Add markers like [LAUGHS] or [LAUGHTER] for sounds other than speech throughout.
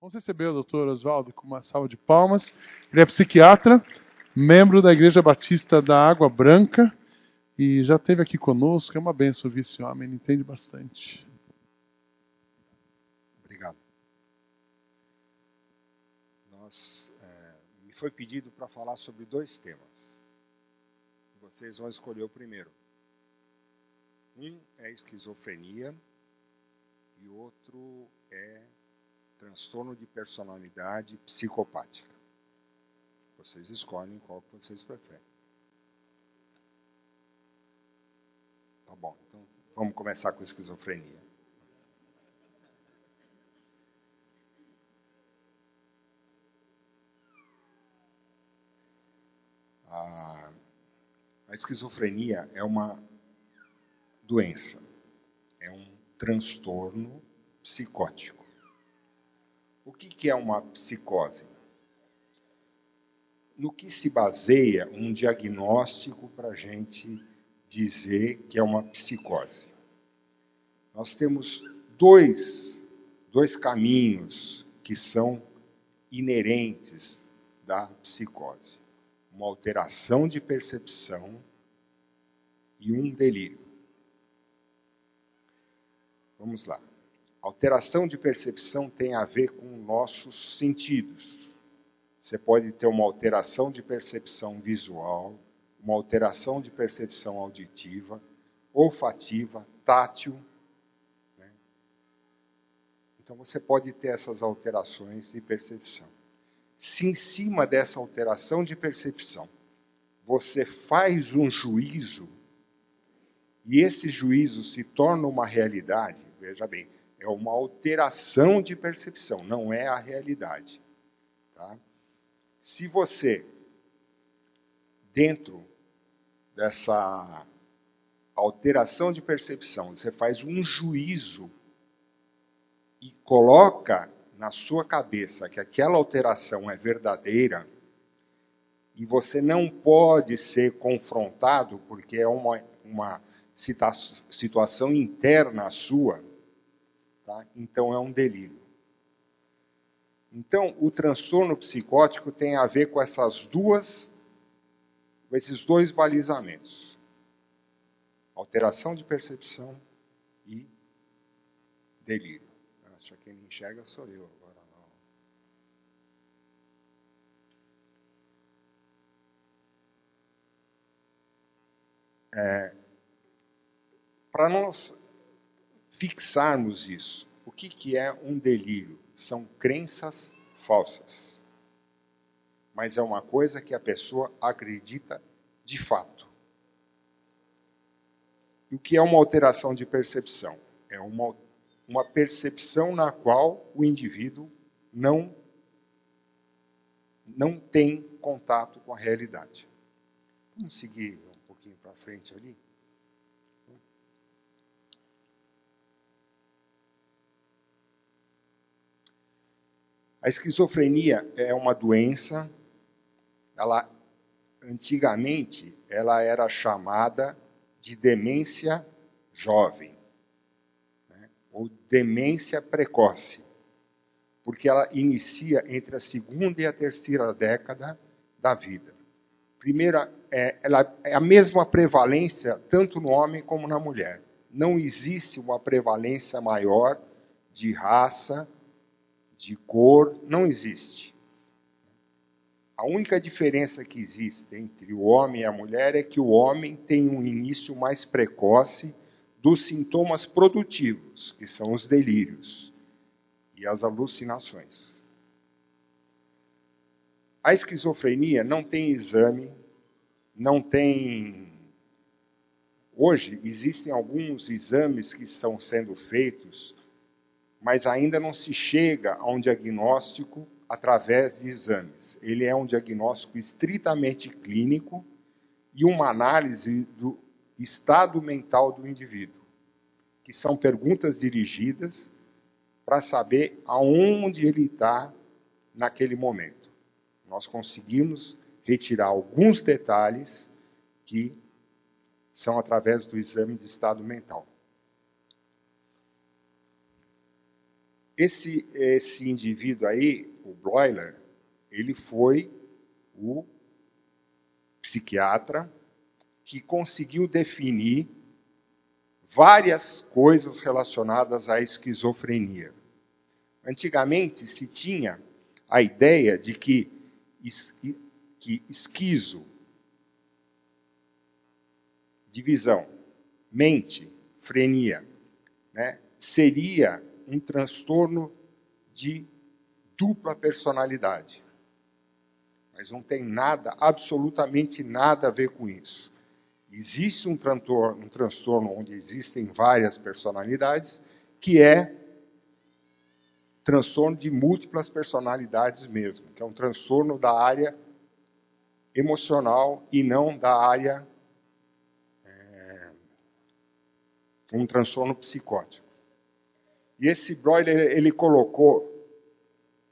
Vamos receber o doutor Oswaldo com uma salva de palmas. Ele é psiquiatra, membro da Igreja Batista da Água Branca e já esteve aqui conosco. É uma benção ouvir esse homem, ele entende bastante. Obrigado. Nós, é, me foi pedido para falar sobre dois temas. Vocês vão escolher o primeiro. Um é esquizofrenia e o outro é transtorno de personalidade psicopática. Vocês escolhem qual que vocês preferem. Tá bom, então vamos começar com esquizofrenia. A, a esquizofrenia é uma doença, é um transtorno psicótico. O que, é uma psicose? No que se baseia um diagnóstico para a gente dizer que é uma psicose? Nós temos dois, dois caminhos que são inerentes da psicose: uma alteração de percepção e um delírio. Vamos lá. Alteração de percepção tem a ver com nossos sentidos. Você pode ter uma alteração de percepção visual, uma alteração de percepção auditiva, olfativa, tátil. Né? Então você pode ter essas alterações de percepção. Se em cima dessa alteração de percepção você faz um juízo, e esse juízo se torna uma realidade, veja bem, é uma alteração de percepção, não é a realidade. Tá? Se você, dentro dessa alteração de percepção, você faz um juízo e coloca na sua cabeça que aquela alteração é verdadeira, e você não pode ser confrontado porque é uma, uma situação interna sua, Tá? Então é um delírio. Então, o transtorno psicótico tem a ver com essas duas, com esses dois balizamentos: alteração de percepção e delírio. Acho que quem me enxerga sou eu agora não. É, Para nós fixarmos isso. O que, que é um delírio? São crenças falsas. Mas é uma coisa que a pessoa acredita de fato. E o que é uma alteração de percepção? É uma, uma percepção na qual o indivíduo não, não tem contato com a realidade. Vamos seguir um pouquinho para frente ali? A esquizofrenia é uma doença, ela antigamente ela era chamada de demência jovem, né? ou demência precoce, porque ela inicia entre a segunda e a terceira década da vida. Primeira, é, ela é a mesma prevalência tanto no homem como na mulher. Não existe uma prevalência maior de raça, de cor, não existe. A única diferença que existe entre o homem e a mulher é que o homem tem um início mais precoce dos sintomas produtivos, que são os delírios e as alucinações. A esquizofrenia não tem exame, não tem. Hoje existem alguns exames que estão sendo feitos mas ainda não se chega a um diagnóstico através de exames. Ele é um diagnóstico estritamente clínico e uma análise do estado mental do indivíduo, que são perguntas dirigidas para saber aonde ele está naquele momento. Nós conseguimos retirar alguns detalhes que são através do exame de estado mental. Esse, esse indivíduo aí, o Broiler, ele foi o psiquiatra que conseguiu definir várias coisas relacionadas à esquizofrenia. Antigamente se tinha a ideia de que, que esquizo, divisão, mente, frenia, né, seria um transtorno de dupla personalidade. Mas não tem nada, absolutamente nada a ver com isso. Existe um transtorno, um transtorno onde existem várias personalidades, que é transtorno de múltiplas personalidades mesmo, que é um transtorno da área emocional e não da área é, um transtorno psicótico. E esse Broiler ele colocou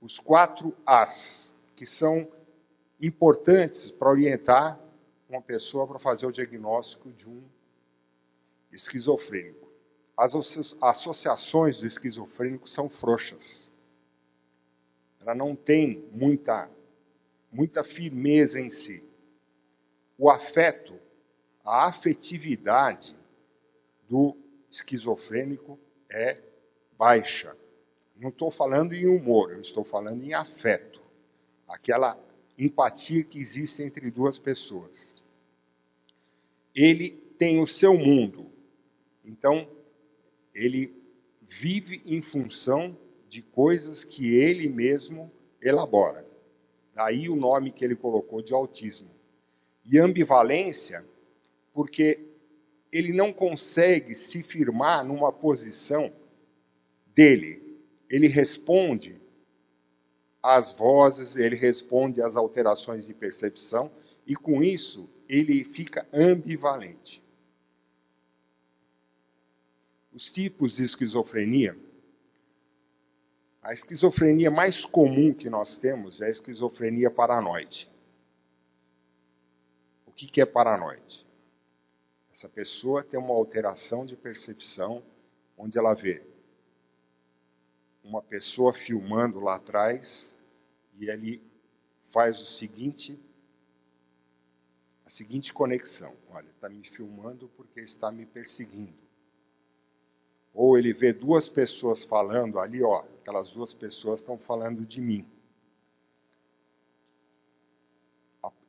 os quatro As que são importantes para orientar uma pessoa para fazer o diagnóstico de um esquizofrênico. As associações do esquizofrênico são frouxas. Ela não tem muita, muita firmeza em si. O afeto, a afetividade do esquizofrênico é baixa. Não estou falando em humor, eu estou falando em afeto. Aquela empatia que existe entre duas pessoas. Ele tem o seu mundo. Então, ele vive em função de coisas que ele mesmo elabora. Daí o nome que ele colocou de autismo. E ambivalência, porque ele não consegue se firmar numa posição dele. Ele responde às vozes, ele responde às alterações de percepção, e com isso ele fica ambivalente. Os tipos de esquizofrenia. A esquizofrenia mais comum que nós temos é a esquizofrenia paranoide. O que é paranoide? Essa pessoa tem uma alteração de percepção onde ela vê uma pessoa filmando lá atrás e ele faz o seguinte a seguinte conexão. Olha, está me filmando porque está me perseguindo. Ou ele vê duas pessoas falando ali, ó, aquelas duas pessoas estão falando de mim.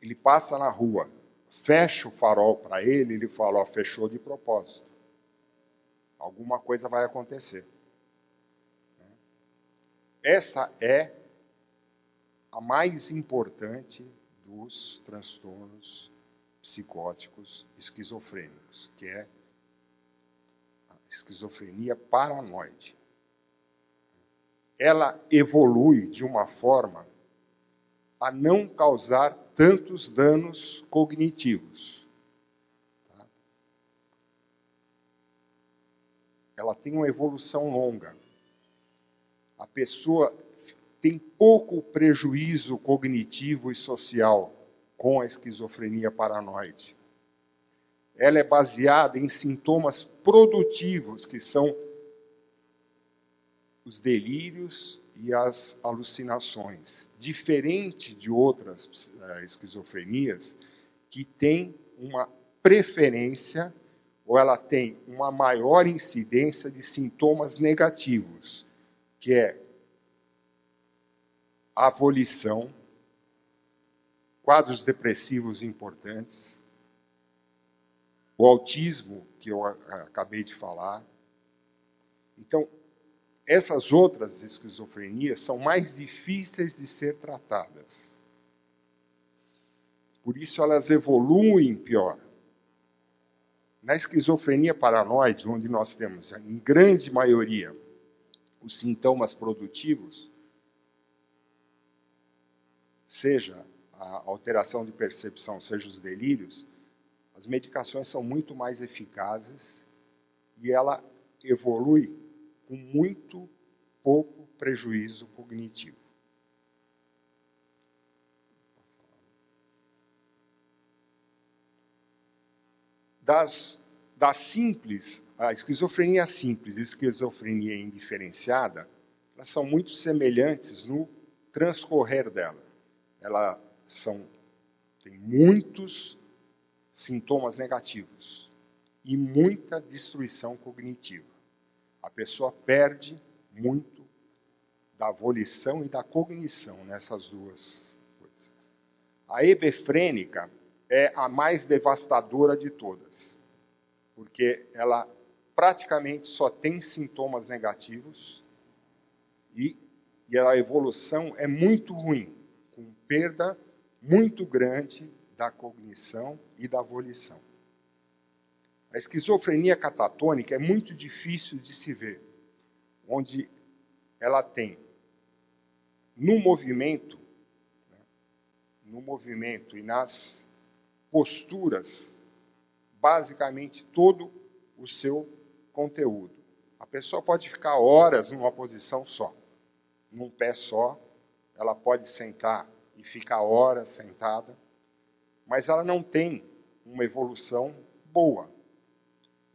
Ele passa na rua, fecha o farol para ele, ele fala, ó, fechou de propósito. Alguma coisa vai acontecer. Essa é a mais importante dos transtornos psicóticos esquizofrênicos, que é a esquizofrenia paranoide. Ela evolui de uma forma a não causar tantos danos cognitivos. Tá? Ela tem uma evolução longa. A pessoa tem pouco prejuízo cognitivo e social com a esquizofrenia paranoide. Ela é baseada em sintomas produtivos, que são os delírios e as alucinações, diferente de outras uh, esquizofrenias que têm uma preferência ou ela tem uma maior incidência de sintomas negativos, que é a volição, quadros depressivos importantes, o autismo, que eu acabei de falar. Então, essas outras esquizofrenias são mais difíceis de ser tratadas. Por isso elas evoluem pior. Na esquizofrenia paranoide, onde nós temos, em grande maioria, os sintomas produtivos, seja a alteração de percepção, seja os delírios, as medicações são muito mais eficazes e ela evolui com muito pouco prejuízo cognitivo. Das, das simples, a esquizofrenia simples e a esquizofrenia indiferenciada, elas são muito semelhantes no transcorrer dela. Elas são tem muitos sintomas negativos e muita destruição cognitiva. A pessoa perde muito da volição e da cognição nessas duas coisas. A hebefrênica é a mais devastadora de todas, porque ela praticamente só tem sintomas negativos e, e a evolução é muito ruim, com perda muito grande da cognição e da volição. A esquizofrenia catatônica é muito difícil de se ver, onde ela tem no movimento, né, no movimento e nas posturas, basicamente todo o seu conteúdo. A pessoa pode ficar horas numa posição só, num pé só, ela pode sentar e ficar horas sentada, mas ela não tem uma evolução boa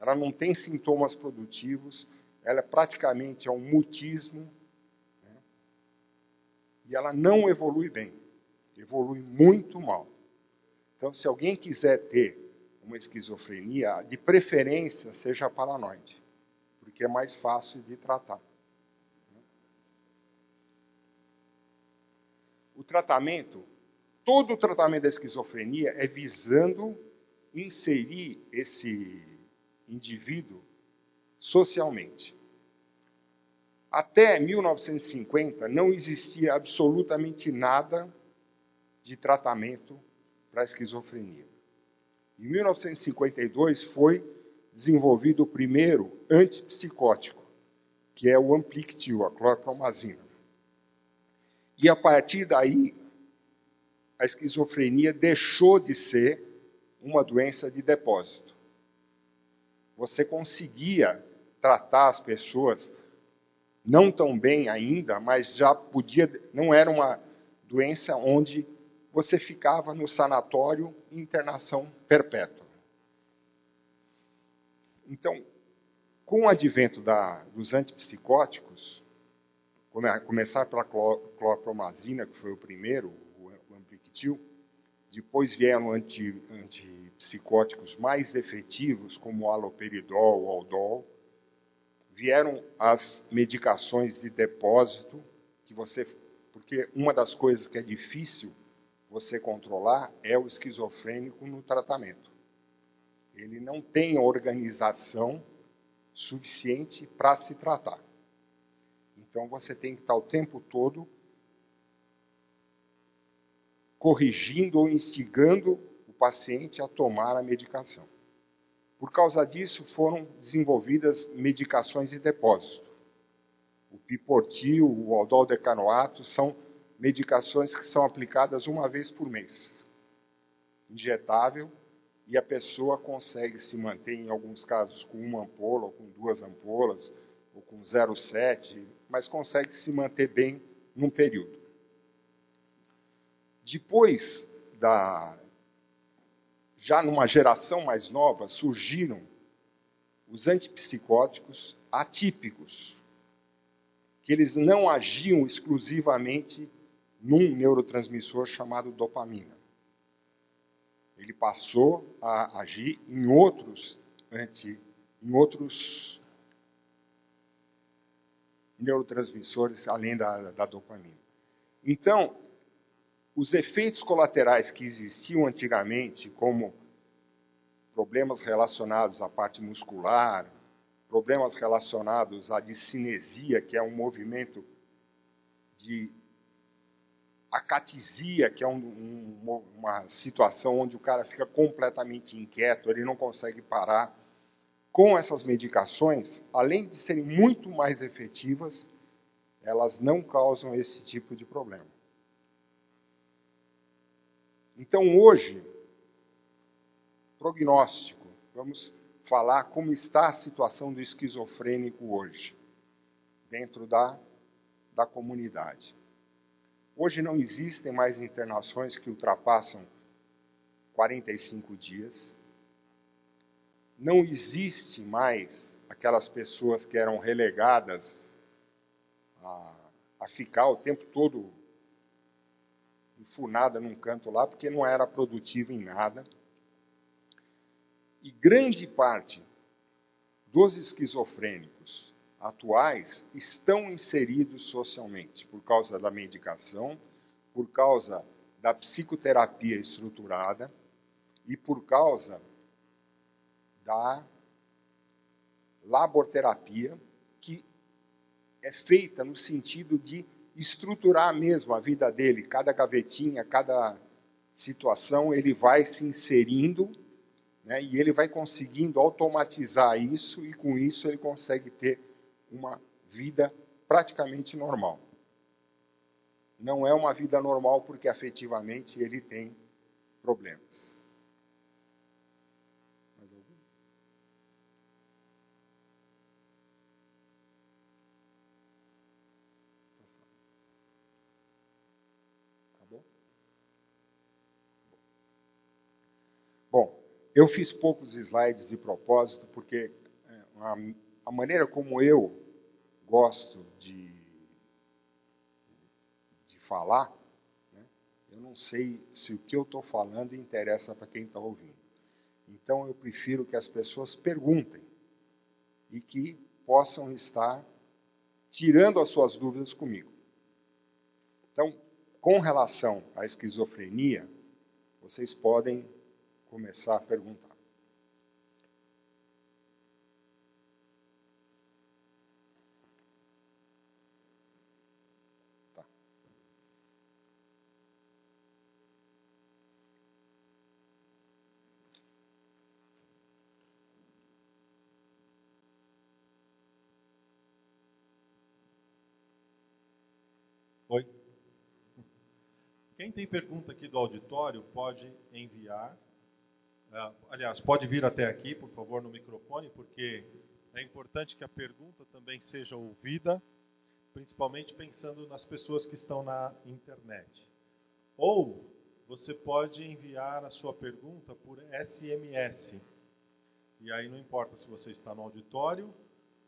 ela não tem sintomas produtivos, ela é praticamente é um mutismo, né? e ela não evolui bem, evolui muito mal. Então, se alguém quiser ter uma esquizofrenia, de preferência seja paranoide, porque é mais fácil de tratar. O tratamento, todo o tratamento da esquizofrenia é visando inserir esse indivíduo socialmente. Até 1950 não existia absolutamente nada de tratamento para a esquizofrenia. Em 1952 foi desenvolvido o primeiro antipsicótico, que é o Amplictil, a clorpromazina. E a partir daí, a esquizofrenia deixou de ser uma doença de depósito você conseguia tratar as pessoas não tão bem ainda, mas já podia, não era uma doença onde você ficava no sanatório em internação perpétua. Então, com o advento da, dos antipsicóticos, começar pela clorpromazina, que foi o primeiro, o Amplictil, depois vieram anti, antipsicóticos mais efetivos, como o aloperidol, o aldol. Vieram as medicações de depósito, que você, porque uma das coisas que é difícil você controlar é o esquizofrênico no tratamento. Ele não tem organização suficiente para se tratar. Então você tem que estar o tempo todo corrigindo ou instigando o paciente a tomar a medicação. Por causa disso, foram desenvolvidas medicações de depósito. O piportil, o aldol-decanoato são medicações que são aplicadas uma vez por mês. Injetável, e a pessoa consegue se manter, em alguns casos, com uma ampola, ou com duas ampolas, ou com 0,7, mas consegue se manter bem num período. Depois da já numa geração mais nova surgiram os antipsicóticos atípicos, que eles não agiam exclusivamente num neurotransmissor chamado dopamina. Ele passou a agir em outros anti, em outros neurotransmissores além da, da dopamina. Então, os efeitos colaterais que existiam antigamente, como problemas relacionados à parte muscular, problemas relacionados à discinesia, que é um movimento de acatisia, que é um, um, uma situação onde o cara fica completamente inquieto, ele não consegue parar. Com essas medicações, além de serem muito mais efetivas, elas não causam esse tipo de problema. Então, hoje, prognóstico. Vamos falar como está a situação do esquizofrênico hoje, dentro da, da comunidade. Hoje não existem mais internações que ultrapassam 45 dias. Não existe mais aquelas pessoas que eram relegadas a, a ficar o tempo todo enfurnada num canto lá, porque não era produtiva em nada. E grande parte dos esquizofrênicos atuais estão inseridos socialmente por causa da medicação, por causa da psicoterapia estruturada e por causa da laborterapia, que é feita no sentido de estruturar mesmo a vida dele, cada gavetinha, cada situação, ele vai se inserindo né, e ele vai conseguindo automatizar isso, e com isso ele consegue ter uma vida praticamente normal. Não é uma vida normal porque afetivamente ele tem problemas. Bom, eu fiz poucos slides de propósito, porque é, a, a maneira como eu gosto de, de falar, né, eu não sei se o que eu estou falando interessa para quem está ouvindo. Então eu prefiro que as pessoas perguntem e que possam estar tirando as suas dúvidas comigo. Então, com relação à esquizofrenia, vocês podem começar a perguntar. Tá. Oi. Quem tem pergunta aqui do auditório pode enviar ah, aliás, pode vir até aqui, por favor, no microfone, porque é importante que a pergunta também seja ouvida, principalmente pensando nas pessoas que estão na internet. Ou você pode enviar a sua pergunta por SMS. E aí não importa se você está no auditório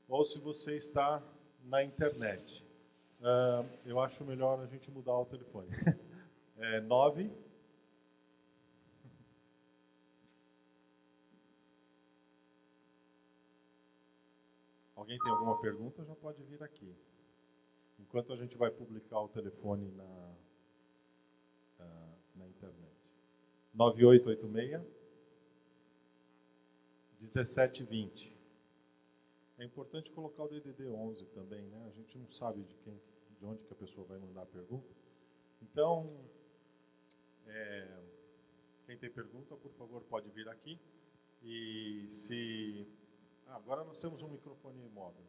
ou se você está na internet. Uh, eu acho melhor a gente mudar o telefone. [LAUGHS] É 9 Alguém tem alguma pergunta, já pode vir aqui. Enquanto a gente vai publicar o telefone na, na internet. 9886 1720. É importante colocar o DDD 11 também, né? A gente não sabe de quem, de onde que a pessoa vai mandar a pergunta. Então, é, quem tem pergunta, por favor, pode vir aqui. E se ah, agora nós temos um microfone móvel.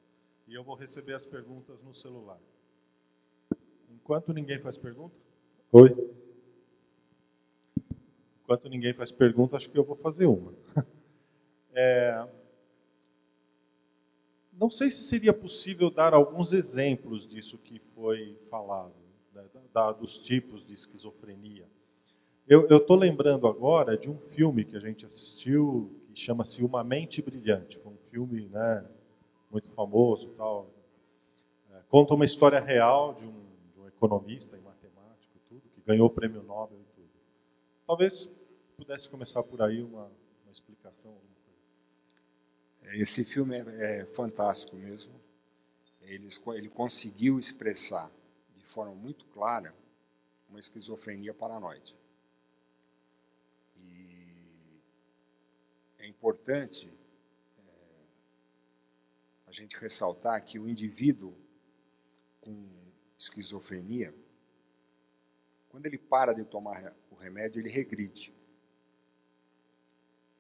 E eu vou receber as perguntas no celular. Enquanto ninguém faz pergunta? Oi? Enquanto ninguém faz pergunta, acho que eu vou fazer uma. [LAUGHS] É... Não sei se seria possível dar alguns exemplos disso que foi falado, né, da, dos tipos de esquizofrenia. Eu estou lembrando agora de um filme que a gente assistiu chama-se Uma Mente Brilhante. Foi um filme né, muito famoso. tal. É, conta uma história real de um, de um economista e matemático, tudo, que ganhou o prêmio Nobel e tudo. Talvez pudesse começar por aí uma, uma explicação. É, esse filme é, é fantástico mesmo. Ele, ele conseguiu expressar de forma muito clara uma esquizofrenia paranoide. É importante é, a gente ressaltar que o indivíduo com esquizofrenia, quando ele para de tomar o remédio, ele regride.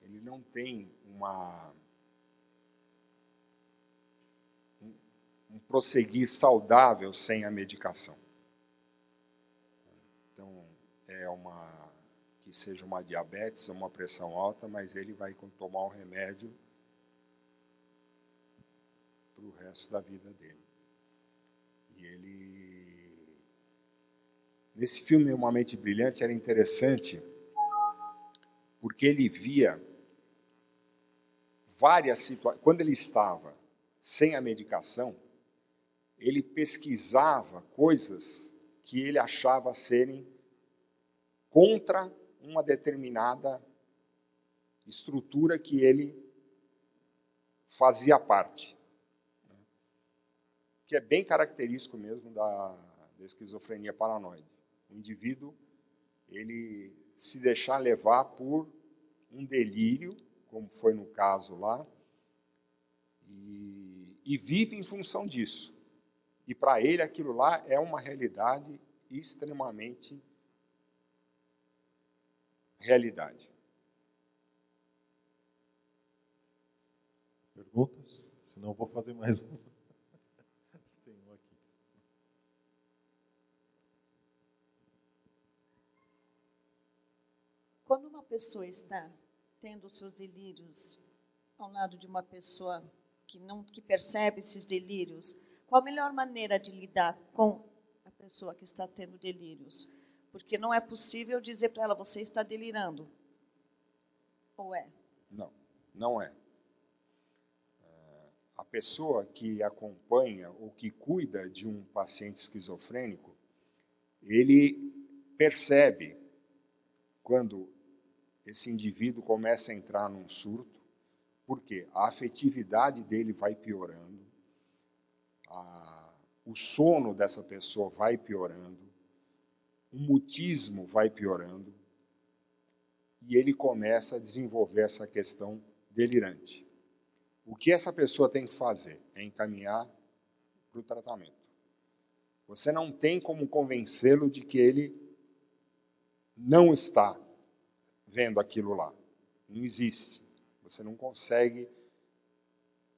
Ele não tem uma um, prosseguir saudável sem a medicação. Então, é uma que seja uma diabetes ou uma pressão alta, mas ele vai tomar um remédio para o resto da vida dele. E ele. Nesse filme, Uma Mente Brilhante, era interessante porque ele via várias situações. Quando ele estava sem a medicação, ele pesquisava coisas que ele achava serem contra uma determinada estrutura que ele fazia parte. Né? Que é bem característico mesmo da, da esquizofrenia paranoide. O indivíduo, ele se deixar levar por um delírio, como foi no caso lá, e, e vive em função disso. E para ele aquilo lá é uma realidade extremamente realidade. Perguntas? Senão eu vou fazer mais uma. [LAUGHS] Tem um aqui. Quando uma pessoa está tendo seus delírios ao lado de uma pessoa que não que percebe esses delírios, qual a melhor maneira de lidar com a pessoa que está tendo delírios? Porque não é possível dizer para ela você está delirando. Ou é? Não, não é. é. A pessoa que acompanha ou que cuida de um paciente esquizofrênico, ele percebe quando esse indivíduo começa a entrar num surto, porque a afetividade dele vai piorando, a, o sono dessa pessoa vai piorando, o mutismo vai piorando, e ele começa a desenvolver essa questão delirante. O que essa pessoa tem que fazer é encaminhar para o tratamento. Você não tem como convencê-lo de que ele não está vendo aquilo lá. Não existe. Você não consegue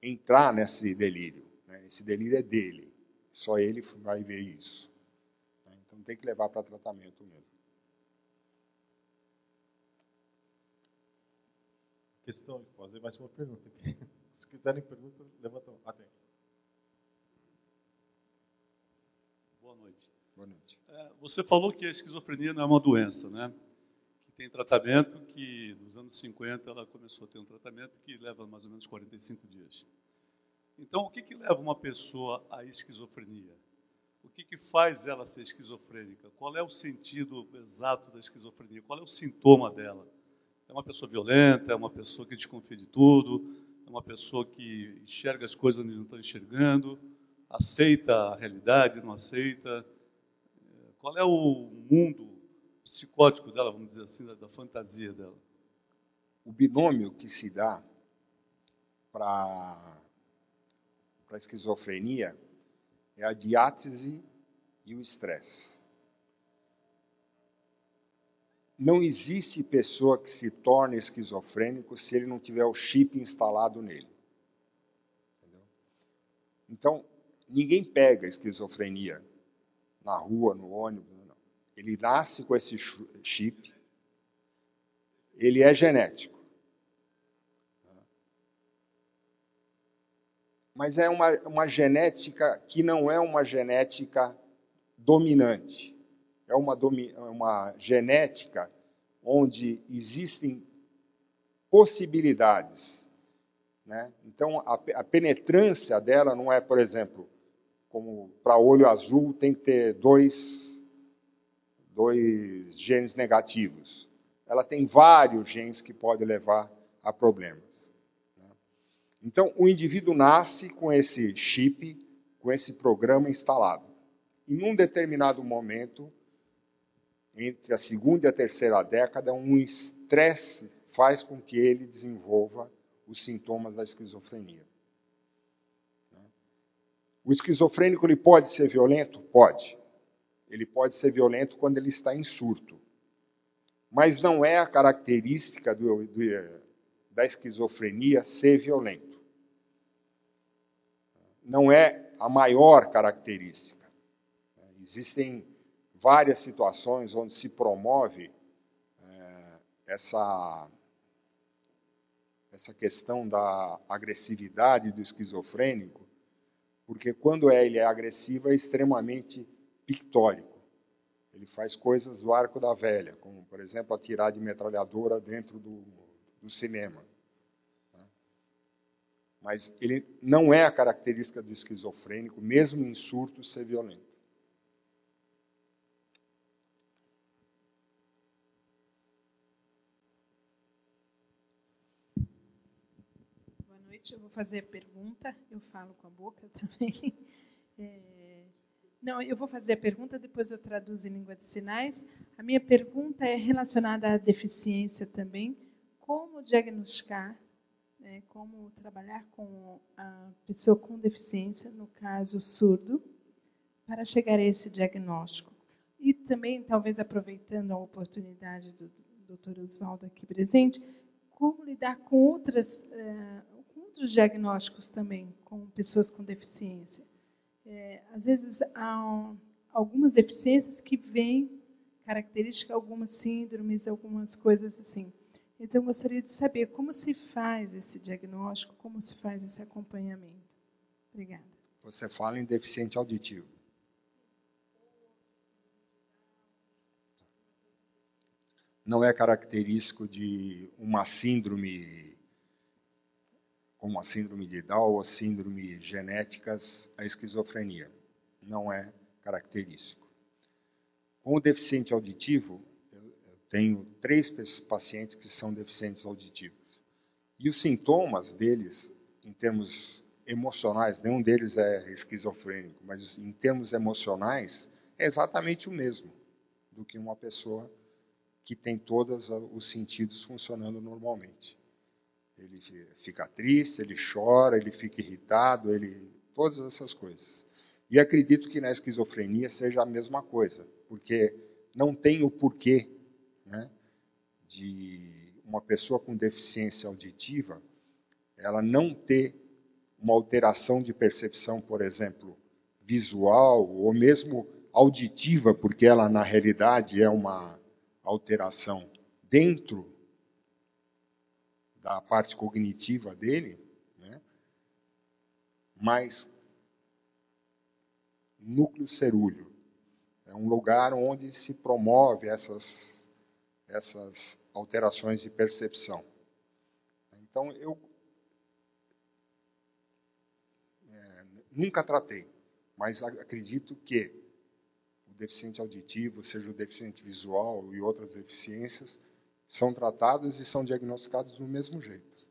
entrar nesse delírio. Né? Esse delírio é dele. Só ele vai ver isso. Então tem que levar para tratamento mesmo. Questão, fazer mais uma pergunta aqui. [LAUGHS] Se quiserem pergunta, levanta a mão. Boa noite. Boa noite. É, você falou que a esquizofrenia não é uma doença, né? tem tratamento que, nos anos 50, ela começou a ter um tratamento que leva mais ou menos 45 dias. Então, o que, que leva uma pessoa à esquizofrenia? O que, que faz ela ser esquizofrênica? Qual é o sentido exato da esquizofrenia? Qual é o sintoma dela? É uma pessoa violenta? É uma pessoa que desconfia de tudo? É uma pessoa que enxerga as coisas onde não está enxergando? Aceita a realidade? Não aceita? Qual é o mundo psicótico dela, vamos dizer assim, da, fantasia dela. O binômio que se dá para a esquizofrenia é a diátese e o estresse. Não existe pessoa que se torne esquizofrênico se ele não tiver o chip instalado nele. Entendeu? Então, ninguém pega esquizofrenia na rua, no ônibus, ele nasce com esse chip. Ele é genético. Mas é uma, uma genética que não é uma genética dominante. É uma, domi, uma genética onde existem possibilidades. Né? Então, a, a penetrância dela não é, por exemplo, como para olho azul tem que ter dois dois genes negativos. Ela tem vários genes que podem levar a problemas. Então, o indivíduo nasce com esse chip, com esse programa instalado. E num determinado momento, entre a segunda e a terceira década, um estresse faz com que ele desenvolva os sintomas da esquizofrenia. O esquizofrênico ele pode ser violento? Pode ele pode ser violento quando ele está em surto. Mas não é a característica do, do, da esquizofrenia ser violento. Não é a maior característica. Existem várias situações onde se promove é, essa, essa questão da agressividade do esquizofrênico, porque quando ele é agressivo é extremamente pictórico. Ele faz coisas do arco da velha, como, por exemplo, atirar de metralhadora dentro do, do cinema. Mas ele não é a característica do esquizofrênico, mesmo em surto, ser violento. Boa noite, eu vou fazer a pergunta, eu falo com a boca [LAUGHS] também. É... Não, eu vou fazer a pergunta, depois eu traduzo em língua de sinais. A minha pergunta é relacionada à deficiência também. Como diagnosticar, né, como trabalhar com a pessoa com deficiência, no caso surdo, para chegar a esse diagnóstico? E também, talvez aproveitando a oportunidade do Dr. Oswaldo aqui presente, como lidar com, outras, uh, com outros diagnósticos também, com pessoas com deficiência? é, às vezes há algumas deficiências que vêm características, algumas síndromes, algumas coisas assim. Então, eu gostaria de saber como se faz esse diagnóstico, como se faz esse acompanhamento. Obrigada. Você fala em deficiente auditivo. Não é característico de uma síndrome como a síndrome de Down ou síndrome genéticas, a esquizofrenia. Não é característico. Com o deficiente auditivo, tenho três pacientes que são deficientes auditivos. E os sintomas deles, em termos emocionais, nenhum deles é esquizofrênico, mas em termos emocionais, é exatamente o mesmo do que uma pessoa que tem todos os sentidos funcionando normalmente. Ele fica triste, ele chora, ele fica irritado, ele todas essas coisas. E acredito que na esquizofrenia seja a mesma coisa, porque não tem o porquê né, de uma pessoa com deficiência auditiva ela não ter uma alteração de percepção, por exemplo, visual ou mesmo auditiva, porque ela na realidade é uma alteração dentro da parte cognitiva dele, né? mas núcleo cerúleo. É um lugar onde se promove essas, essas alterações de percepção. Então, eu é, nunca tratei, mas acredito que o deficiente auditivo, seja o deficiente visual e outras deficiências, são tratados e são diagnosticados do mesmo jeito.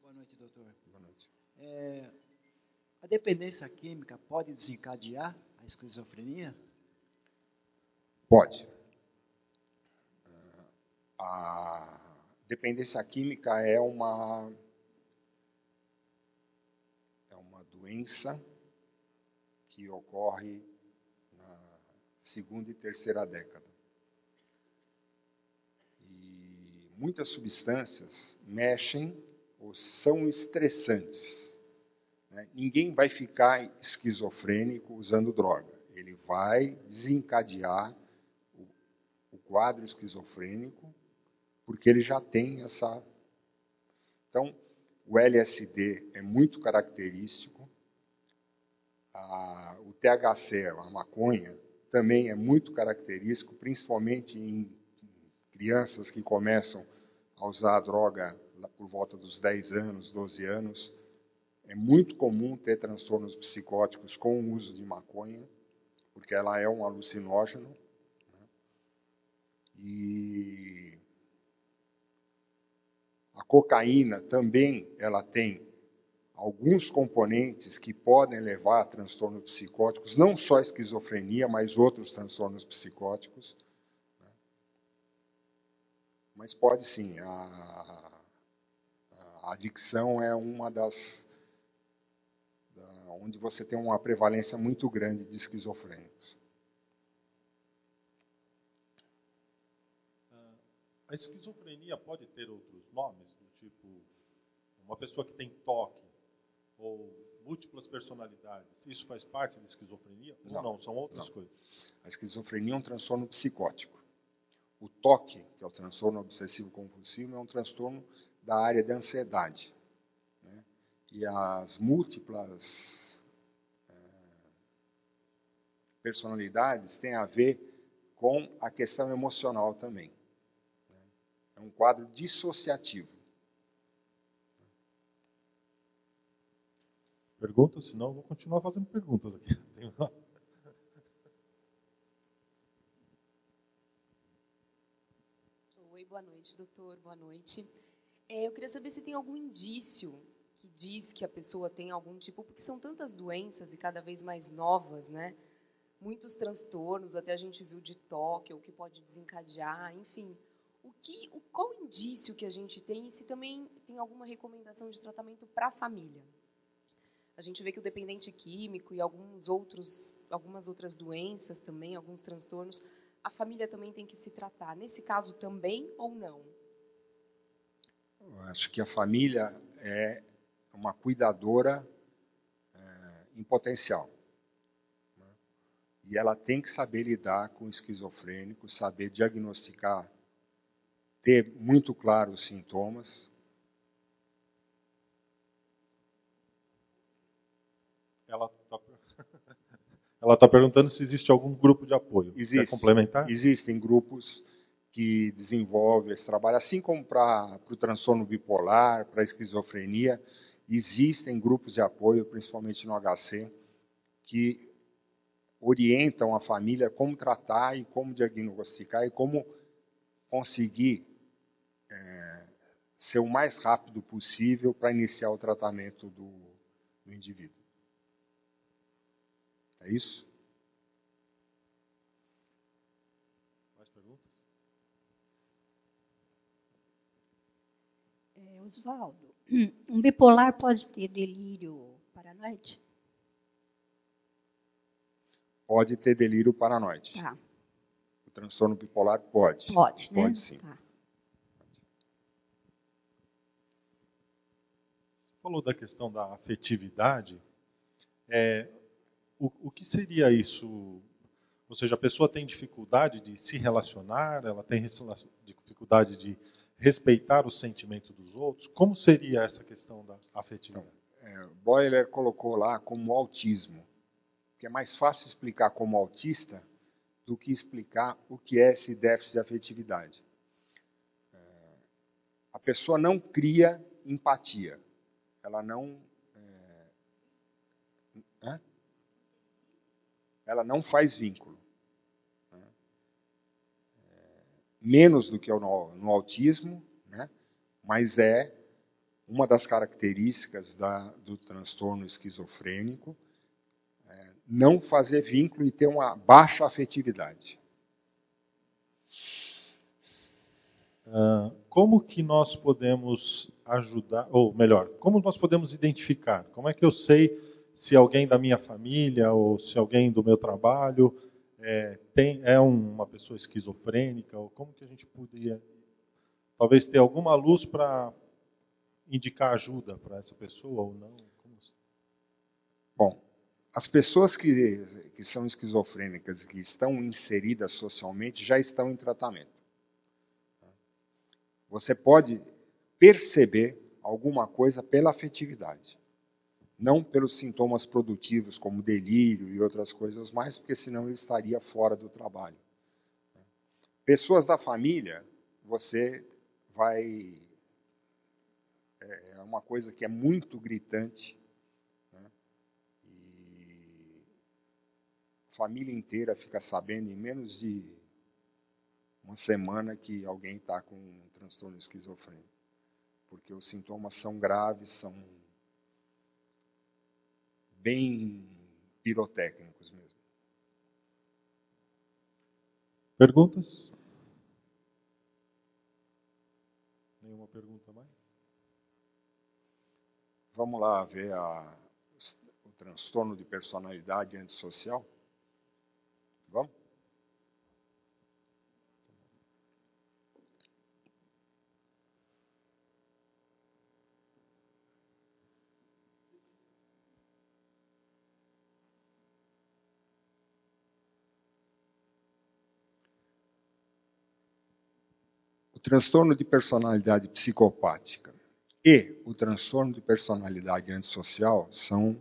Boa noite, doutor. Boa noite. É, a dependência química pode desencadear a esquizofrenia? Pode. A dependência química é uma é uma doença que ocorre segunda e terceira década. E muitas substâncias mexem ou são estressantes. Né? Ninguém vai ficar esquizofrênico usando droga. Ele vai desencadear o, o quadro esquizofrênico porque ele já tem essa. Então, o LSD é muito característico. A, o THC, a maconha, também é muito característico, principalmente em crianças que começam a usar a droga por volta dos 10 anos, 12 anos. É muito comum ter transtornos psicóticos com o uso de maconha, porque ela é um alucinógeno. Né? E a cocaína também ela tem alguns componentes que podem levar a transtornos psicóticos, não só esquizofrenia, mas outros transtornos psicóticos. Né? Mas pode sim, a, a adicção é uma das da, onde você tem uma prevalência muito grande de esquizofrênicos. Ah, a esquizofrenia pode ter outros nomes, do tipo uma pessoa que tem toque ou múltiplas personalidades, isso faz parte da esquizofrenia? Não, ou não, são outras não. coisas. A esquizofrenia é um transtorno psicótico. O toque, que é o transtorno obsessivo compulsivo, é um transtorno da área da ansiedade. Né? E as múltiplas é, personalidades têm a ver com a questão emocional também. Né? um quadro dissociativo. Perguntas? Senão eu vou continuar fazendo perguntas aqui. [LAUGHS] Tem uma- Oi, boa noite, doutor. Boa noite. É, eu queria saber se tem algum indício que diz que a pessoa tem algum tipo, porque são tantas doenças e cada vez mais novas, né? Muitos transtornos, até a gente viu de toque, o que pode desencadear, enfim. O que, o, qual indício que a gente tem e se também tem alguma recomendação de tratamento para a família? A gente vê que o dependente químico e alguns outros, algumas outras doenças também, alguns transtornos, a família também tem que se tratar. Nesse caso também ou não? Eu acho que a família é uma cuidadora é, em potencial. E ela tem que saber lidar com o esquizofrênico, saber diagnosticar, ter muito claro os sintomas. Ela está [LAUGHS] ela tá perguntando se existe algum grupo de apoio. Quer Existe. complementar? Existem grupos que desenvolvem esse trabalho, assim como para o transtorno bipolar, para a esquizofrenia, existem grupos de apoio, principalmente no HC, que orientam a família como tratar e como diagnosticar e como conseguir é, ser o mais rápido possível para iniciar o tratamento do, do indivíduo. É isso? Mais perguntas? É, Oswaldo, [CLEARS THROAT] um bipolar pode ter delírio paranoide? Pode ter delírio paranoide. Tá, O transtorno bipolar pode. pode, né? Pode sim. Tá. Você falou da questão da afetividade. É, o, o que seria isso? Ou seja, a pessoa tem dificuldade de se relacionar, ela tem dificuldade de respeitar o sentimento dos outros. Como seria essa questão da afetividade? É, Boiler colocou lá como autismo, que é mais fácil explicar como autista do que explicar o que é esse déficit de afetividade. É, a pessoa não cria empatia, ela não é, ela não faz vínculo. né? É, menos do que no, no autismo, né? mas é uma das características da, do transtorno esquizofrênico não fazer vínculo e ter uma baixa afetividade. Ah, como que nós podemos ajudar, ou melhor, como nós podemos identificar? Como é que eu sei se alguém da minha família ou se alguém do meu trabalho é, tem, é uma pessoa esquizofrênica? Ou como que a gente poderia, talvez, ter alguma luz para indicar ajuda para essa pessoa ou não? Assim? Bom, as pessoas que, que são esquizofrênicas que estão inseridas socialmente já estão em tratamento. Você pode perceber alguma coisa pela afetividade, não pelos sintomas produtivos como delírio e outras coisas mais, porque senão ele estaria fora do trabalho. Pessoas da família, você vai é uma coisa que é muito gritante. Né? E a família inteira fica sabendo em menos de uma semana que alguém está com um transtorno esquizofrênico. Porque os sintomas são graves, são bem pirotécnicos mesmo. Perguntas? Nenhuma pergunta mais? Vamos lá ver a, o transtorno de personalidade antissocial? Vamos? O transtorno de personalidade psicopática e o transtorno de personalidade antissocial são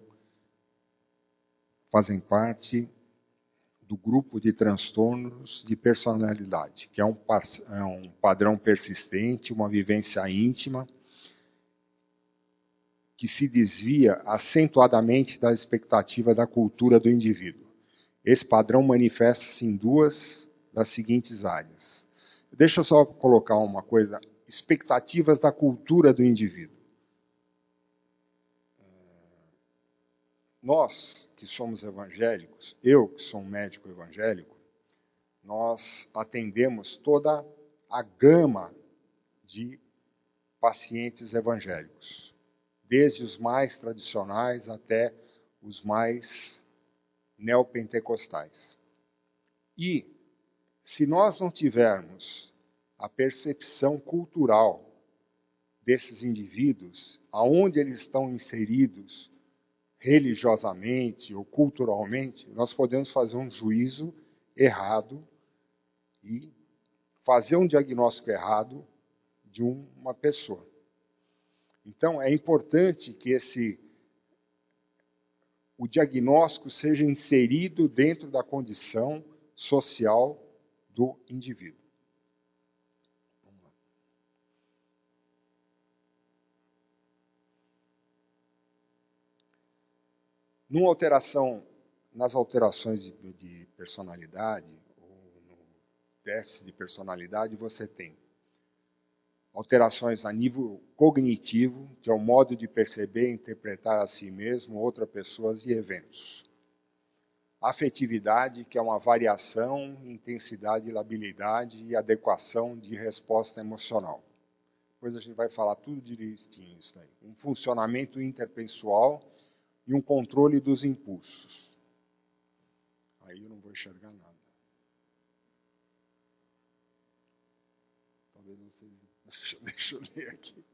fazem parte do grupo de transtornos de personalidade, que é um, é um padrão persistente, uma vivência íntima, que se desvia acentuadamente da expectativa da cultura do indivíduo. Esse padrão manifesta-se em duas das seguintes áreas. Deixa eu só colocar uma coisa: expectativas da cultura do indivíduo. Nós que somos evangélicos, eu que sou um médico evangélico, nós atendemos toda a gama de pacientes evangélicos, desde os mais tradicionais até os mais neopentecostais. E se nós não tivermos a percepção cultural desses indivíduos, aonde eles estão inseridos religiosamente ou culturalmente, nós podemos fazer um juízo errado e fazer um diagnóstico errado de uma pessoa. Então é importante que esse o diagnóstico seja inserido dentro da condição social do indivíduo. Numa alteração, nas alterações de, de personalidade, ou no déficit de personalidade, você tem alterações a nível cognitivo, que é o modo de perceber e interpretar a si mesmo, outras pessoas e eventos. Afetividade, que é uma variação, intensidade, labilidade e adequação de resposta emocional. Depois a gente vai falar tudo direitinho isso aí. Um funcionamento interpessoal e um controle dos impulsos. Aí eu não vou enxergar nada. Talvez vocês. [LAUGHS] Deixa, deixa eu ler aqui.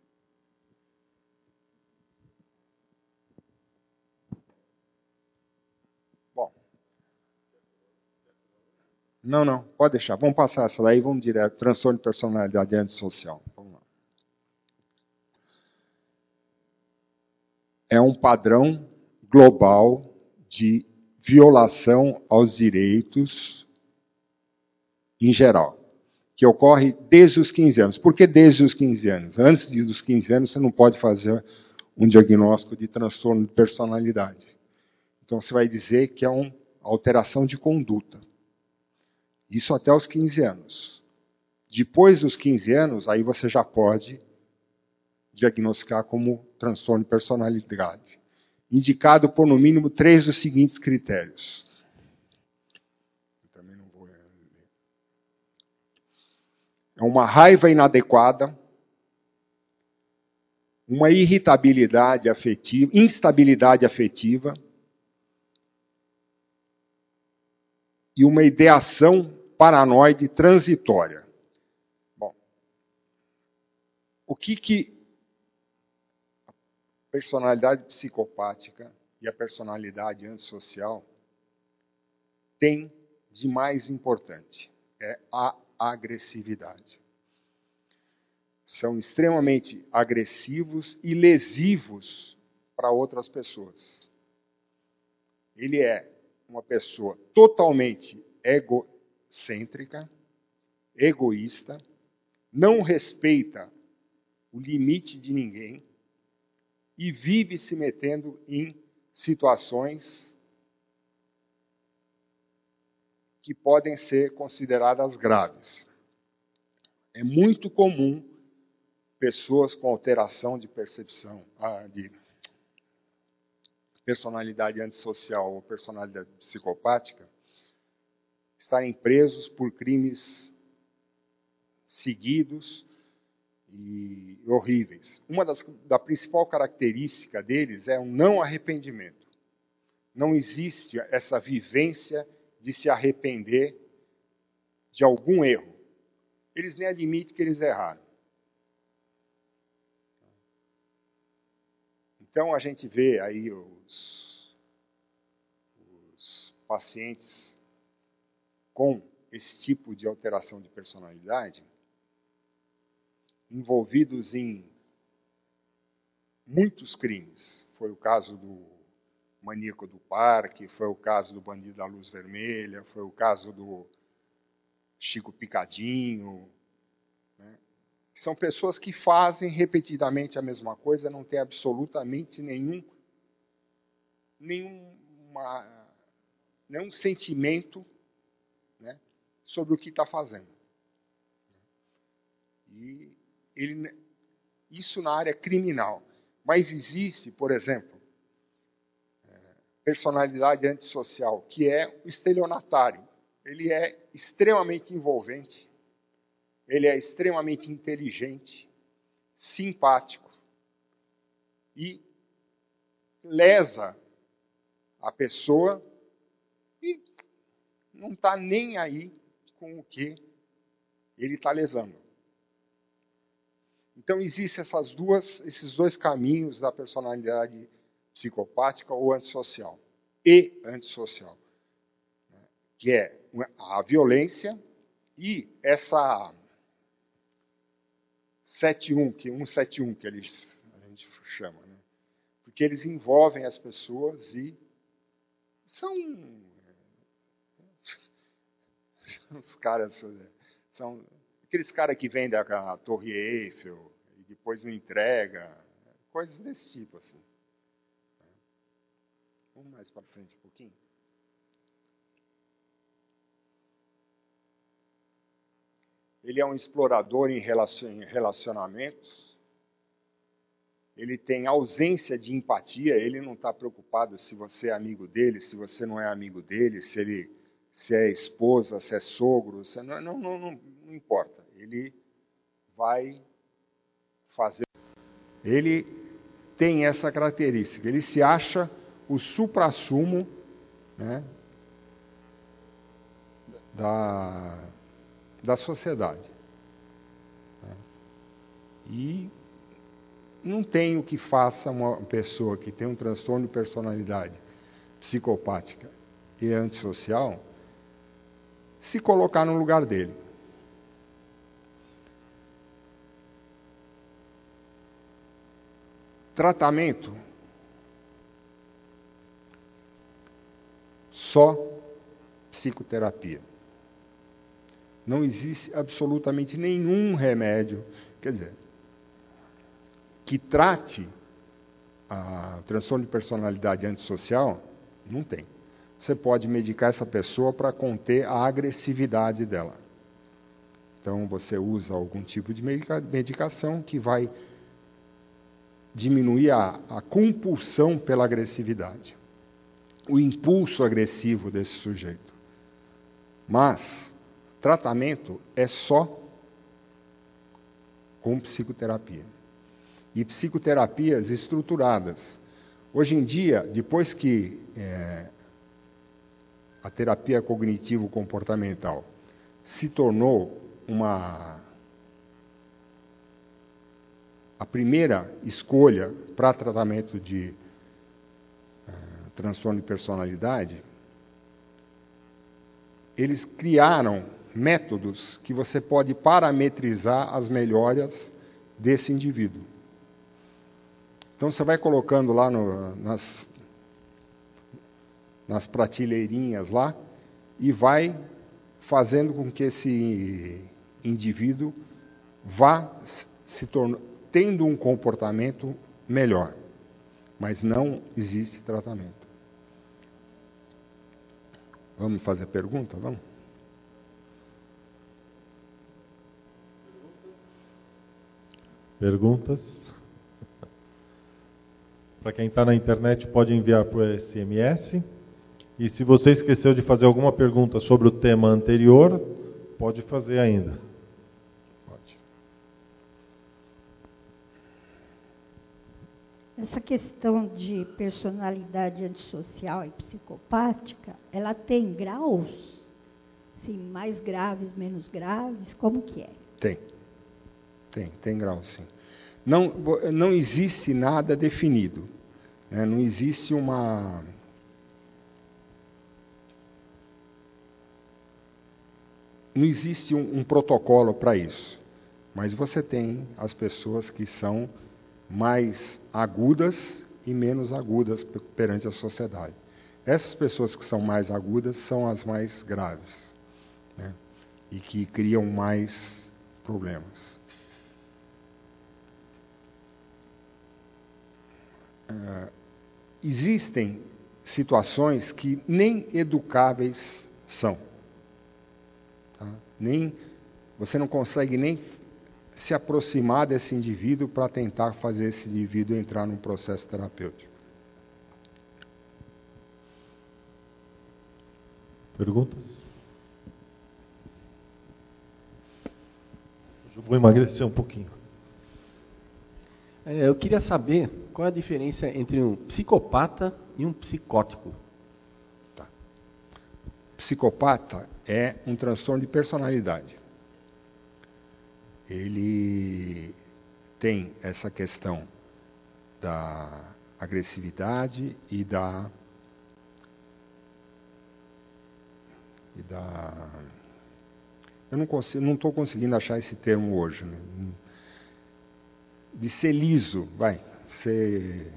Bom. Não, não, pode deixar. Vamos passar essa daí, vamos direto. Transtorno de personalidade antissocial. Vamos lá. É um padrão global de violação aos direitos em geral, que ocorre desde os 15 anos. Por que desde os 15 anos? Antes dos 15 anos, você não pode fazer um diagnóstico de transtorno de personalidade. Então, você vai dizer que é uma alteração de conduta. Isso até os 15 anos. Depois dos 15 anos, aí você já pode diagnosticar como transtorno de personalidade indicado por no mínimo três dos seguintes critérios. Ler. É uma raiva inadequada, uma irritabilidade afetiva, instabilidade afetiva e uma ideação paranoide transitória. Bom, o que que personalidade psicopática e a personalidade antissocial tem de mais importante é a agressividade. São extremamente agressivos e lesivos para outras pessoas. Ele é uma pessoa totalmente egocêntrica, egoísta, não respeita o limite de ninguém, e vive se metendo em situações que podem ser consideradas graves. É muito comum pessoas com alteração de percepção, ah, de personalidade antissocial ou personalidade psicopática, estarem presos por crimes seguidos e horríveis. Uma das da principal característica deles é o não arrependimento. Não existe essa vivência de se arrepender de algum erro. Eles nem admitem que eles erraram. Então a gente vê aí os, os pacientes com esse tipo de alteração de personalidade envolvidos em muitos crimes. Foi o caso do maníaco do parque, foi o caso do bandido da luz vermelha, foi o caso do Chico Picadinho. Né? São pessoas que fazem repetidamente a mesma coisa, não tem absolutamente nenhum, nenhuma, nenhum sentimento né, sobre o que está fazendo. E ele, isso na área criminal. Mas existe, por exemplo, é, personalidade antissocial, que é o estelionatário. Ele é extremamente envolvente, ele é extremamente inteligente, simpático e lesa a pessoa e não está nem aí com o que ele está lesando. Então existem essas duas, esses dois caminhos da personalidade psicopática ou antissocial e antissocial, né? que é a violência e essa 71, que 171 que eles a gente chama, né? Porque eles envolvem as pessoas e são [LAUGHS] os caras são aqueles caras que vendem a, a Torre Eiffel e depois não entrega, coisas desse tipo assim. Vamos mais para frente um pouquinho. Ele é um explorador em relacionamentos. Ele tem ausência de empatia. Ele não está preocupado se você é amigo dele, se você não é amigo dele, se ele se é esposa, se é sogro. Se é... Não, não, não, não importa. Ele vai fazer. Ele tem essa característica. Ele se acha o supra-sumo né, da da sociedade. Né? E não tem o que faça uma pessoa que tem um transtorno de personalidade psicopática e antissocial se colocar no lugar dele. Tratamento só psicoterapia não existe absolutamente nenhum remédio, quer dizer, que trate a transtorno de personalidade antissocial, não tem. Você pode medicar essa pessoa para conter a agressividade dela. Então você usa algum tipo de medicação que vai diminuir a, a compulsão pela agressividade, o impulso agressivo desse sujeito. Mas Tratamento é só com psicoterapia. E psicoterapias estruturadas. Hoje em dia, depois que é, a terapia cognitivo-comportamental se tornou uma a primeira escolha para tratamento de uh, transtorno de personalidade, eles criaram métodos que você pode parametrizar as melhorias desse indivíduo. Então você vai colocando lá no, nas, nas prateleirinhas lá e vai fazendo com que esse indivíduo vá se tornando, tendo um comportamento melhor. Mas não existe tratamento. Vamos fazer pergunta? Vamos? Perguntas? Para quem está na internet, pode enviar por SMS. E se você esqueceu de fazer alguma pergunta sobre o tema anterior, pode fazer ainda. Essa questão de personalidade antissocial e psicopática, ela tem graus? Sim, mais graves, menos graves? Como que é? Tem. Tem, tem grau sim. Não, não existe nada definido. Né? Não existe uma. Não existe um, um protocolo para isso. Mas você tem as pessoas que são mais agudas e menos agudas perante a sociedade. Essas pessoas que são mais agudas são as mais graves né? e que criam mais problemas. Uh, existem situações que nem educáveis são. Tá? Nem você não consegue nem se aproximar desse indivíduo para tentar fazer esse indivíduo entrar num processo terapêutico. Perguntas? Eu vou emagrecer um pouquinho. É, eu queria saber qual é a diferença entre um psicopata e um psicótico. Tá. Psicopata é um transtorno de personalidade. Ele tem essa questão da agressividade e da e da eu não consigo, não estou conseguindo achar esse termo hoje. Né? De ser liso, vai, ser.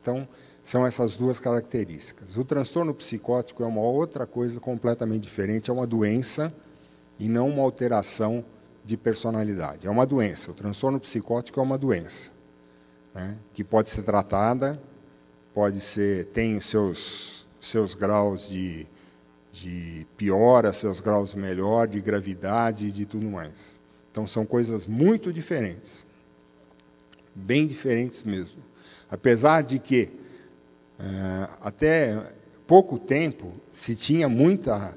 Então, são essas duas características. O transtorno psicótico é uma outra coisa completamente diferente, é uma doença e não uma alteração de personalidade. É uma doença. O transtorno psicótico é uma doença né? que pode ser tratada, pode ser tem seus seus graus de de piora, seus graus melhor, de gravidade e de tudo mais. Então são coisas muito diferentes. Bem diferentes mesmo. Apesar de que é, até pouco tempo se tinha muita,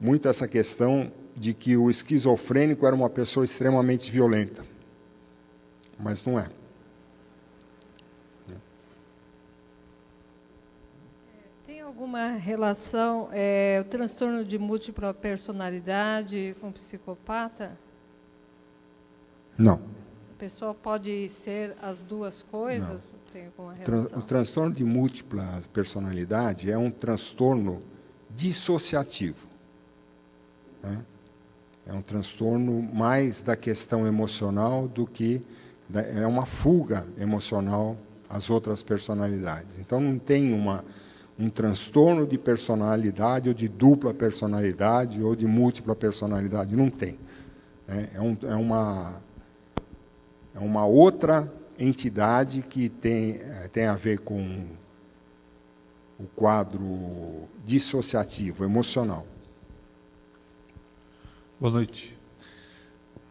muita essa questão de que o esquizofrênico era uma pessoa extremamente violenta. Mas não é. alguma relação é, o transtorno de múltipla personalidade com psicopata? Não. A pessoa pode ser as duas coisas? Não. Tem alguma relação? O transtorno de múltipla personalidade é um transtorno dissociativo. Né? É um transtorno mais da questão emocional do que da, é uma fuga emocional às outras personalidades. Então não tem uma um transtorno de personalidade ou de dupla personalidade ou de múltipla personalidade. Não tem. É, é, um, é uma, é uma outra entidade que tem, é, tem a ver com o quadro dissociativo, emocional. Boa noite.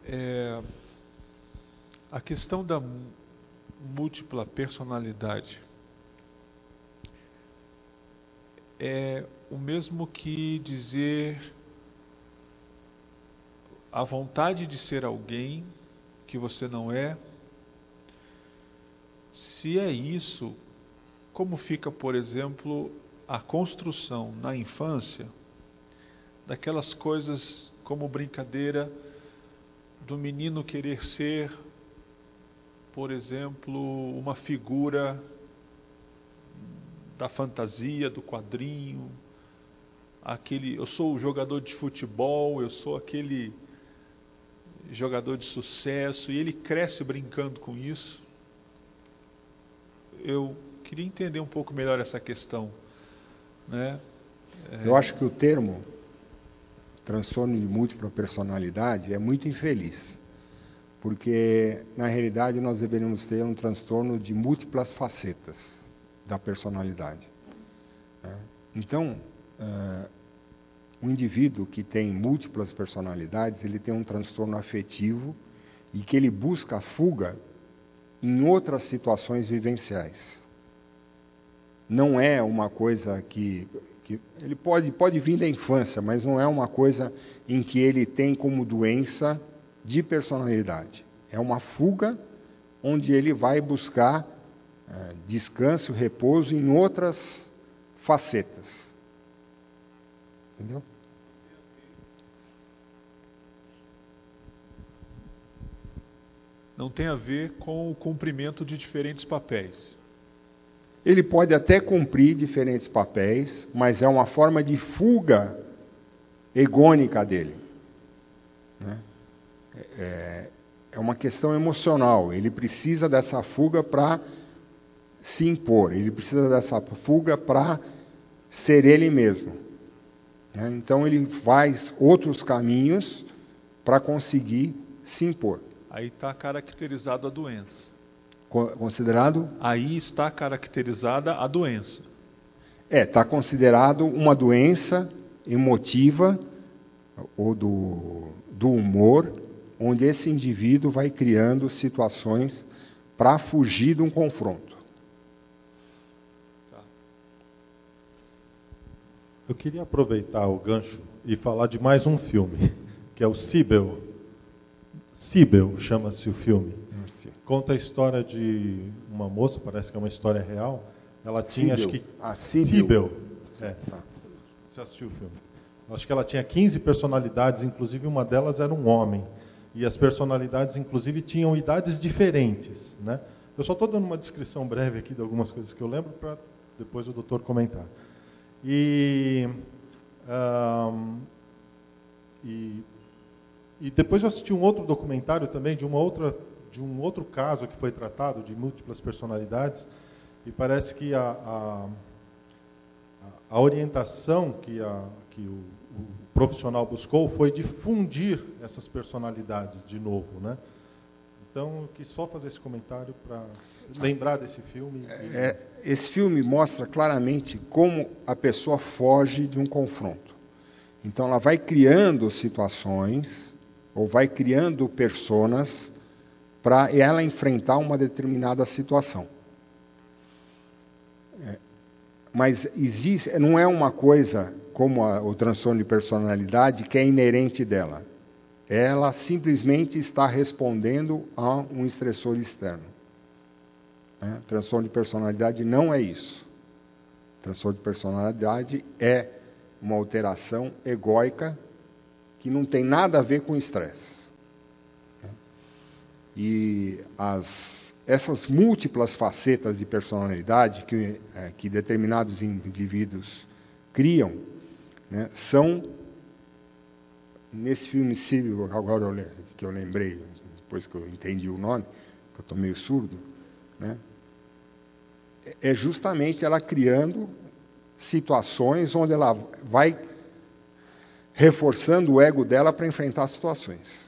É, a questão da múltipla personalidade é o mesmo que dizer a vontade de ser alguém que você não é. Se é isso, como fica, por exemplo, a construção na infância daquelas coisas como brincadeira do menino querer ser, por exemplo, uma figura da fantasia, do quadrinho, aquele, eu sou o jogador de futebol, eu sou aquele jogador de sucesso, e ele cresce brincando com isso. Eu queria entender um pouco melhor essa questão, né? Eu acho que o termo transtorno de múltipla personalidade é muito infeliz, porque na realidade nós deveríamos ter um transtorno de múltiplas facetas da personalidade. Né? Então, uh, um indivíduo que tem múltiplas personalidades, ele tem um transtorno afetivo e que ele busca fuga em outras situações vivenciais. Não é uma coisa que, que ele pode, pode vir da infância, mas não é uma coisa em que ele tem como doença de personalidade. É uma fuga onde ele vai buscar é, descanso, repouso em outras facetas. Entendeu? Não tem a ver com o cumprimento de diferentes papéis. Ele pode até cumprir diferentes papéis, mas é uma forma de fuga egônica dele. Né? É, é uma questão emocional. Ele precisa dessa fuga para se impor, ele precisa dessa fuga para ser ele mesmo. Né? Então ele faz outros caminhos para conseguir se impor. Aí está caracterizada a doença. Considerado? Aí está caracterizada a doença. É, está considerado uma doença emotiva ou do, do humor, onde esse indivíduo vai criando situações para fugir de um confronto. Eu queria aproveitar o gancho e falar de mais um filme, que é o Sibel. Sibel chama-se o filme. Conta a história de uma moça, parece que é uma história real. Ela tinha, Síbil. acho que. Ah. Síbil. É. Você assistiu o filme? Acho que ela tinha 15 personalidades, inclusive uma delas era um homem. E as personalidades, inclusive, tinham idades diferentes. Né? Eu só estou dando uma descrição breve aqui de algumas coisas que eu lembro para depois o doutor comentar. E, ahn, e, e depois eu assisti um outro documentário também de uma outra de um outro caso que foi tratado de múltiplas personalidades e parece que a, a, a orientação que, a, que o, o profissional buscou foi difundir essas personalidades de novo, né? Então eu quis só fazer esse comentário para lembrar desse filme. e- É, esse filme mostra claramente como a pessoa foge de um confronto. Então ela vai criando situações ou vai criando personas para ela enfrentar uma determinada situação. É, mas existe, não é uma coisa como a- o transtorno de personalidade que é inerente dela. Ela simplesmente está respondendo a um estressor externo. Né? Transtorno de personalidade não é isso. Transtorno de personalidade é uma alteração egóica que não tem nada a ver com estresse. E as, essas múltiplas facetas de personalidade que, eh, que determinados indivíduos criam né, são, nesse filme civil, agora eu que eu lembrei, depois que eu entendi o nome, que eu estou meio surdo, né, é justamente ela criando situações onde ela vai reforçando o ego dela para enfrentar situações.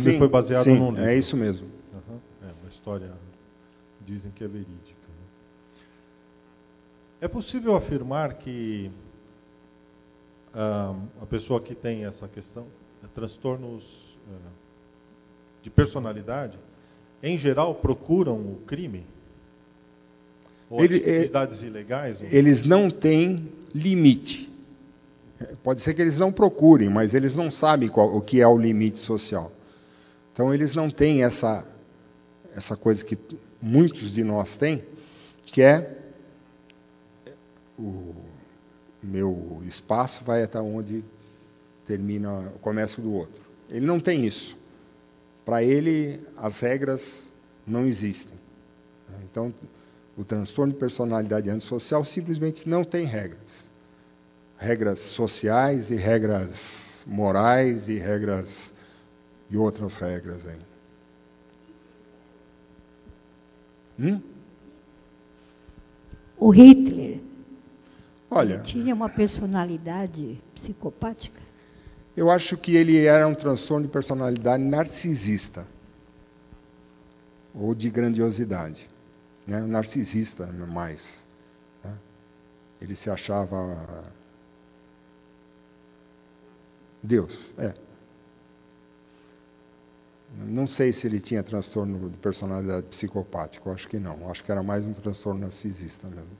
Filme Sim, foi baseado sim, num livro. é isso mesmo. Aham, É uma história, dizem que é verídica. né? É possível afirmar que ah, a pessoa que tem essa questão, eh, transtornos ah, de personalidade, em geral procuram o crime? Ou Ele- atividades ilegais? ou- Eles não têm limite. Pode ser que eles não procurem, mas eles não sabem qual, o que é o limite social. Então eles não têm essa, essa coisa que muitos de nós têm, que é o meu espaço vai até onde termina o comércio do outro. Ele não tem isso. Para ele, as regras não existem. Então, o transtorno de personalidade antissocial simplesmente não tem regras. Regras sociais e regras morais e regras e outras regras aí. Hum? O Hitler Olha, tinha uma personalidade psicopática? eu acho que ele era um transtorno de personalidade narcisista ou de grandiosidade, né? narcisista mais. né? Ele se achava Deus, é. Não sei se ele tinha transtorno de personalidade psicopática, eu acho que não. Acho que era mais um transtorno narcisista mesmo.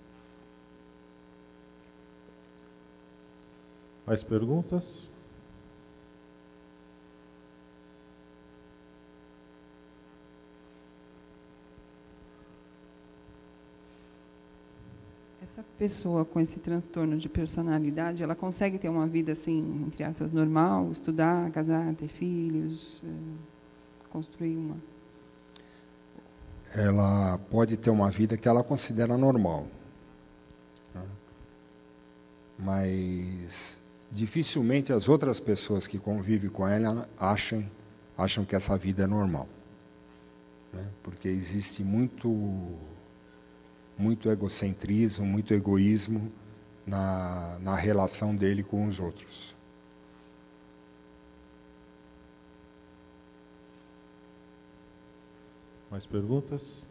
Mais perguntas? Essa pessoa com esse transtorno de personalidade, ela consegue ter uma vida assim, entre aspas, normal, estudar, casar, ter filhos, eh, construir uma. ela pode ter uma vida que ela considera normal. né? Mas dificilmente as outras pessoas que convivem com ela acham, acham que essa vida é normal. Né? Porque existe muito, muito egocentrismo, muito egoísmo na, na relação dele com os outros. Mais perguntas?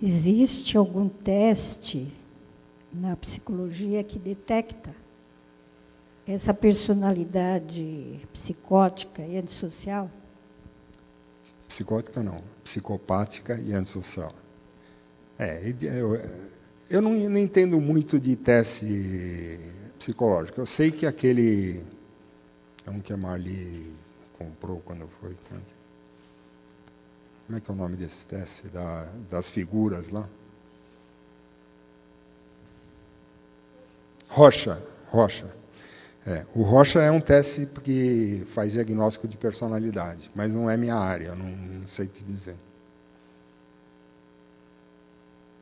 Existe algum teste na psicologia que detecta essa personalidade psicótica e antissocial? Psicótica não, psicopática e antissocial. É, eu, eu não, não entendo muito de teste psicológico. Eu sei que aquele. É um que a Marli comprou quando foi. Como é que é o nome desse teste? Da, das figuras lá? Rocha. Rocha. É, o Rocha é um teste que faz diagnóstico de personalidade, mas não é minha área, não, não sei te dizer.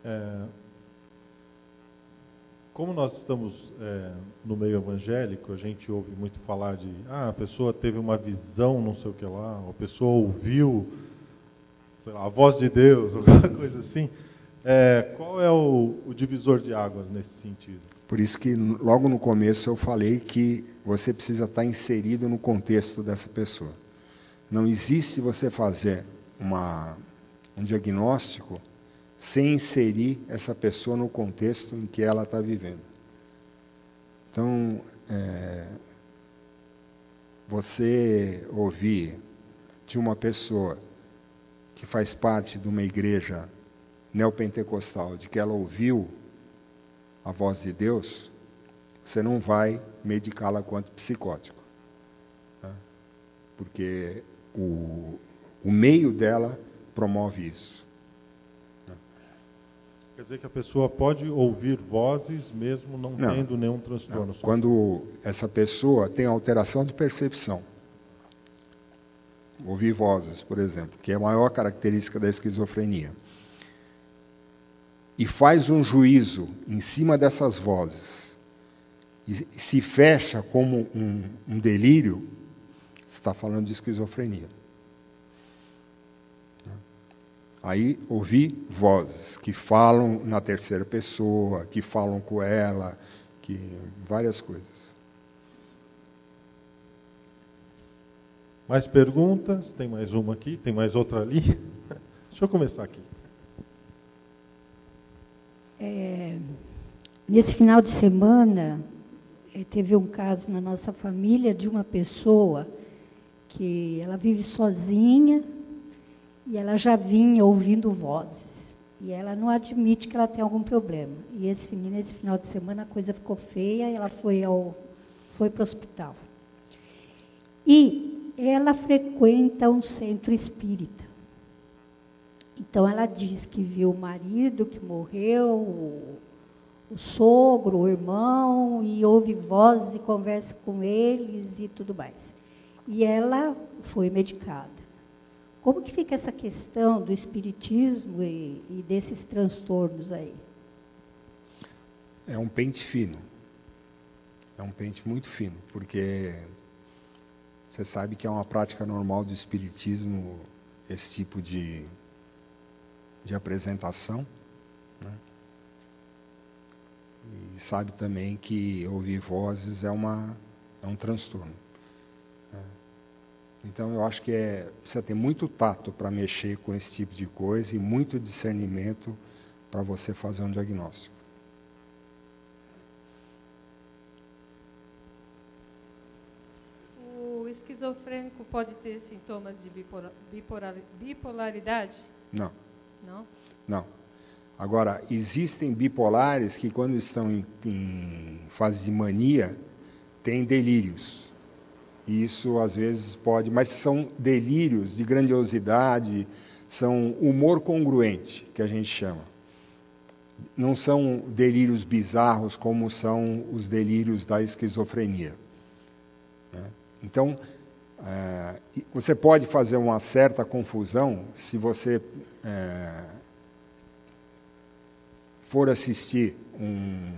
É, como nós estamos é, no meio evangélico, a gente ouve muito falar de ah, a pessoa teve uma visão, não sei o que lá, a pessoa ouviu lá, a voz de Deus, [LAUGHS] alguma coisa assim. É, qual é o, o divisor de águas nesse sentido? Por isso que logo no começo eu falei que você precisa estar inserido no contexto dessa pessoa. Não existe você fazer uma, um diagnóstico sem inserir essa pessoa no contexto em que ela está vivendo. Então, é, você ouvir de uma pessoa que faz parte de uma igreja neopentecostal, de que ela ouviu a voz de Deus, você não vai medicá-la quanto psicótico. Tá? Porque o, o meio dela promove isso. Quer dizer que a pessoa pode ouvir vozes mesmo não, não tendo nenhum transtorno. Não. Quando essa pessoa tem alteração de percepção, ouvir vozes, por exemplo, que é a maior característica da esquizofrenia, e faz um juízo em cima dessas vozes, e se fecha como um, um delírio, está falando de esquizofrenia. Aí ouvi vozes que falam na terceira pessoa, que falam com ela, que várias coisas. Mais perguntas? Tem mais uma aqui, tem mais outra ali. [LAUGHS] Deixa eu começar aqui. É, nesse final de semana, é, teve um caso na nossa família de uma pessoa que ela vive sozinha e ela já vinha ouvindo vozes. E ela não admite que ela tem algum problema. E esse, nesse final de semana a coisa ficou feia e ela foi para o hospital. E ela frequenta um centro espírita. Então ela diz que viu o marido que morreu, o, o sogro, o irmão, e ouve vozes e conversa com eles e tudo mais. E ela foi medicada. Como que fica essa questão do espiritismo e, e desses transtornos aí? É um pente fino. É um pente muito fino, porque você sabe que é uma prática normal do espiritismo esse tipo de, de apresentação. Né? E sabe também que ouvir vozes é, uma, é um transtorno. Então eu acho que é, precisa ter muito tato para mexer com esse tipo de coisa e muito discernimento para você fazer um diagnóstico. esquizofrênico pode ter sintomas de bipolaridade? Não. Não? Não. Agora, existem bipolares que, quando estão em, em fase de mania, têm delírios. E isso, às vezes, pode. Mas são delírios de grandiosidade, são humor congruente, que a gente chama. Não são delírios bizarros como são os delírios da esquizofrenia. Né? Então, é, você pode fazer uma certa confusão se você é, for assistir um,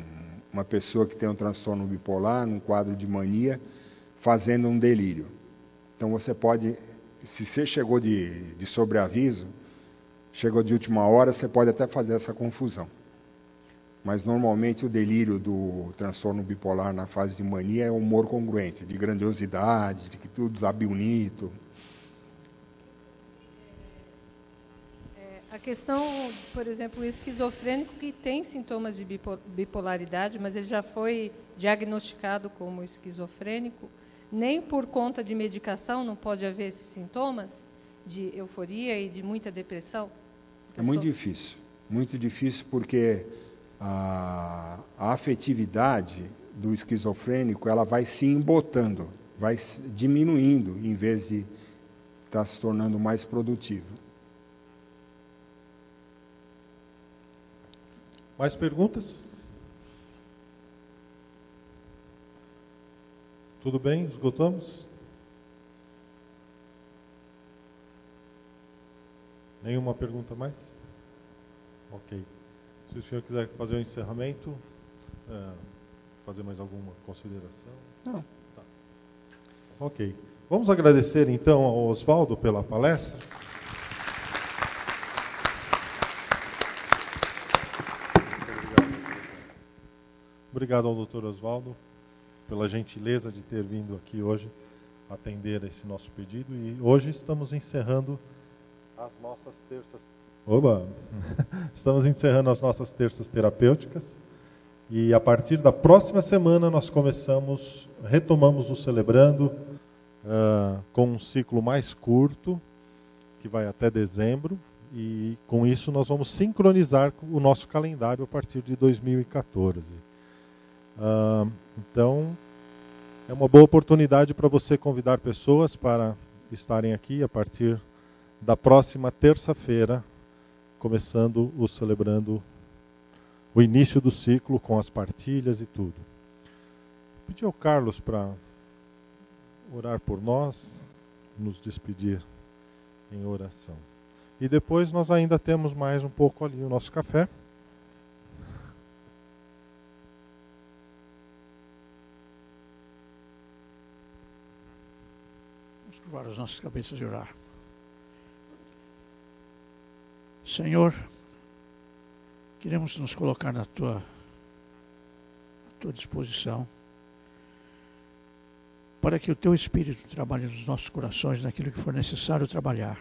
uma pessoa que tem um transtorno bipolar, num quadro de mania, fazendo um delírio. Então você pode, se você chegou de, de sobreaviso, chegou de última hora, você pode até fazer essa confusão. Mas normalmente o delírio do transtorno bipolar na fase de mania é humor congruente, de grandiosidade, de que tudo está bonito. É, a questão, por exemplo, o esquizofrênico que tem sintomas de bipolaridade, mas ele já foi diagnosticado como esquizofrênico, nem por conta de medicação não pode haver esses sintomas de euforia e de muita depressão? É muito difícil, muito difícil porque a, a afetividade do esquizofrênico ela vai se embotando, vai diminuindo em vez de estar tá se tornando mais produtivo. Mais perguntas? Tudo bem? Esgotamos? Nenhuma pergunta mais? Ok. Se o senhor quiser fazer o um encerramento, é, fazer mais alguma consideração? Não. Tá. Ok. Vamos agradecer então ao Oswaldo pela palestra. Obrigado ao Dr. Oswaldo pela gentileza de ter vindo aqui hoje atender esse nosso pedido. E hoje estamos encerrando as nossas terças Oba! [LAUGHS] Estamos encerrando as nossas terças terapêuticas e a partir da próxima semana nós começamos, retomamos o Celebrando uh, com um ciclo mais curto, que vai até dezembro, e com isso nós vamos sincronizar o nosso calendário a partir de 2014. Ah, então, é uma boa oportunidade para você convidar pessoas para estarem aqui a partir da próxima terça-feira, começando o celebrando o início do ciclo com as partilhas e tudo. Pedi ao Carlos para orar por nós, nos despedir em oração. E depois nós ainda temos mais um pouco ali o nosso café. Curvar as nossas cabeças e orar. Senhor, queremos nos colocar na tua, na tua disposição para que o teu Espírito trabalhe nos nossos corações naquilo que for necessário trabalhar,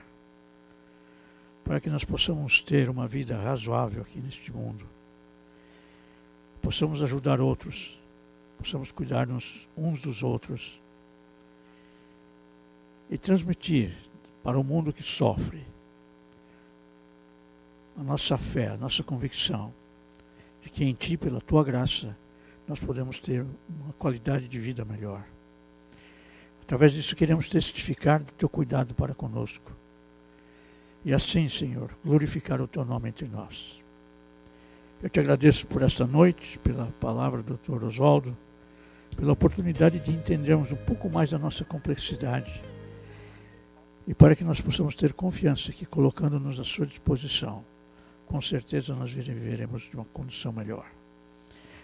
para que nós possamos ter uma vida razoável aqui neste mundo, possamos ajudar outros, possamos cuidar-nos uns dos outros e transmitir para o mundo que sofre a nossa fé, a nossa convicção de que em Ti, pela Tua graça, nós podemos ter uma qualidade de vida melhor. Através disso, queremos testificar do Teu cuidado para conosco. E assim, Senhor, glorificar o Teu nome entre nós. Eu te agradeço por esta noite, pela palavra do Dr. Oswaldo, pela oportunidade de entendermos um pouco mais da nossa complexidade e para que nós possamos ter confiança que, colocando-nos à Sua disposição, com certeza nós viveremos de uma condição melhor.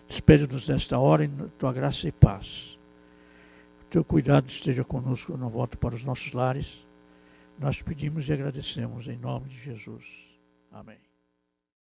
Despede-nos desta hora em tua graça e paz. O teu cuidado esteja conosco no volta para os nossos lares. Nós pedimos e agradecemos em nome de Jesus. Amém.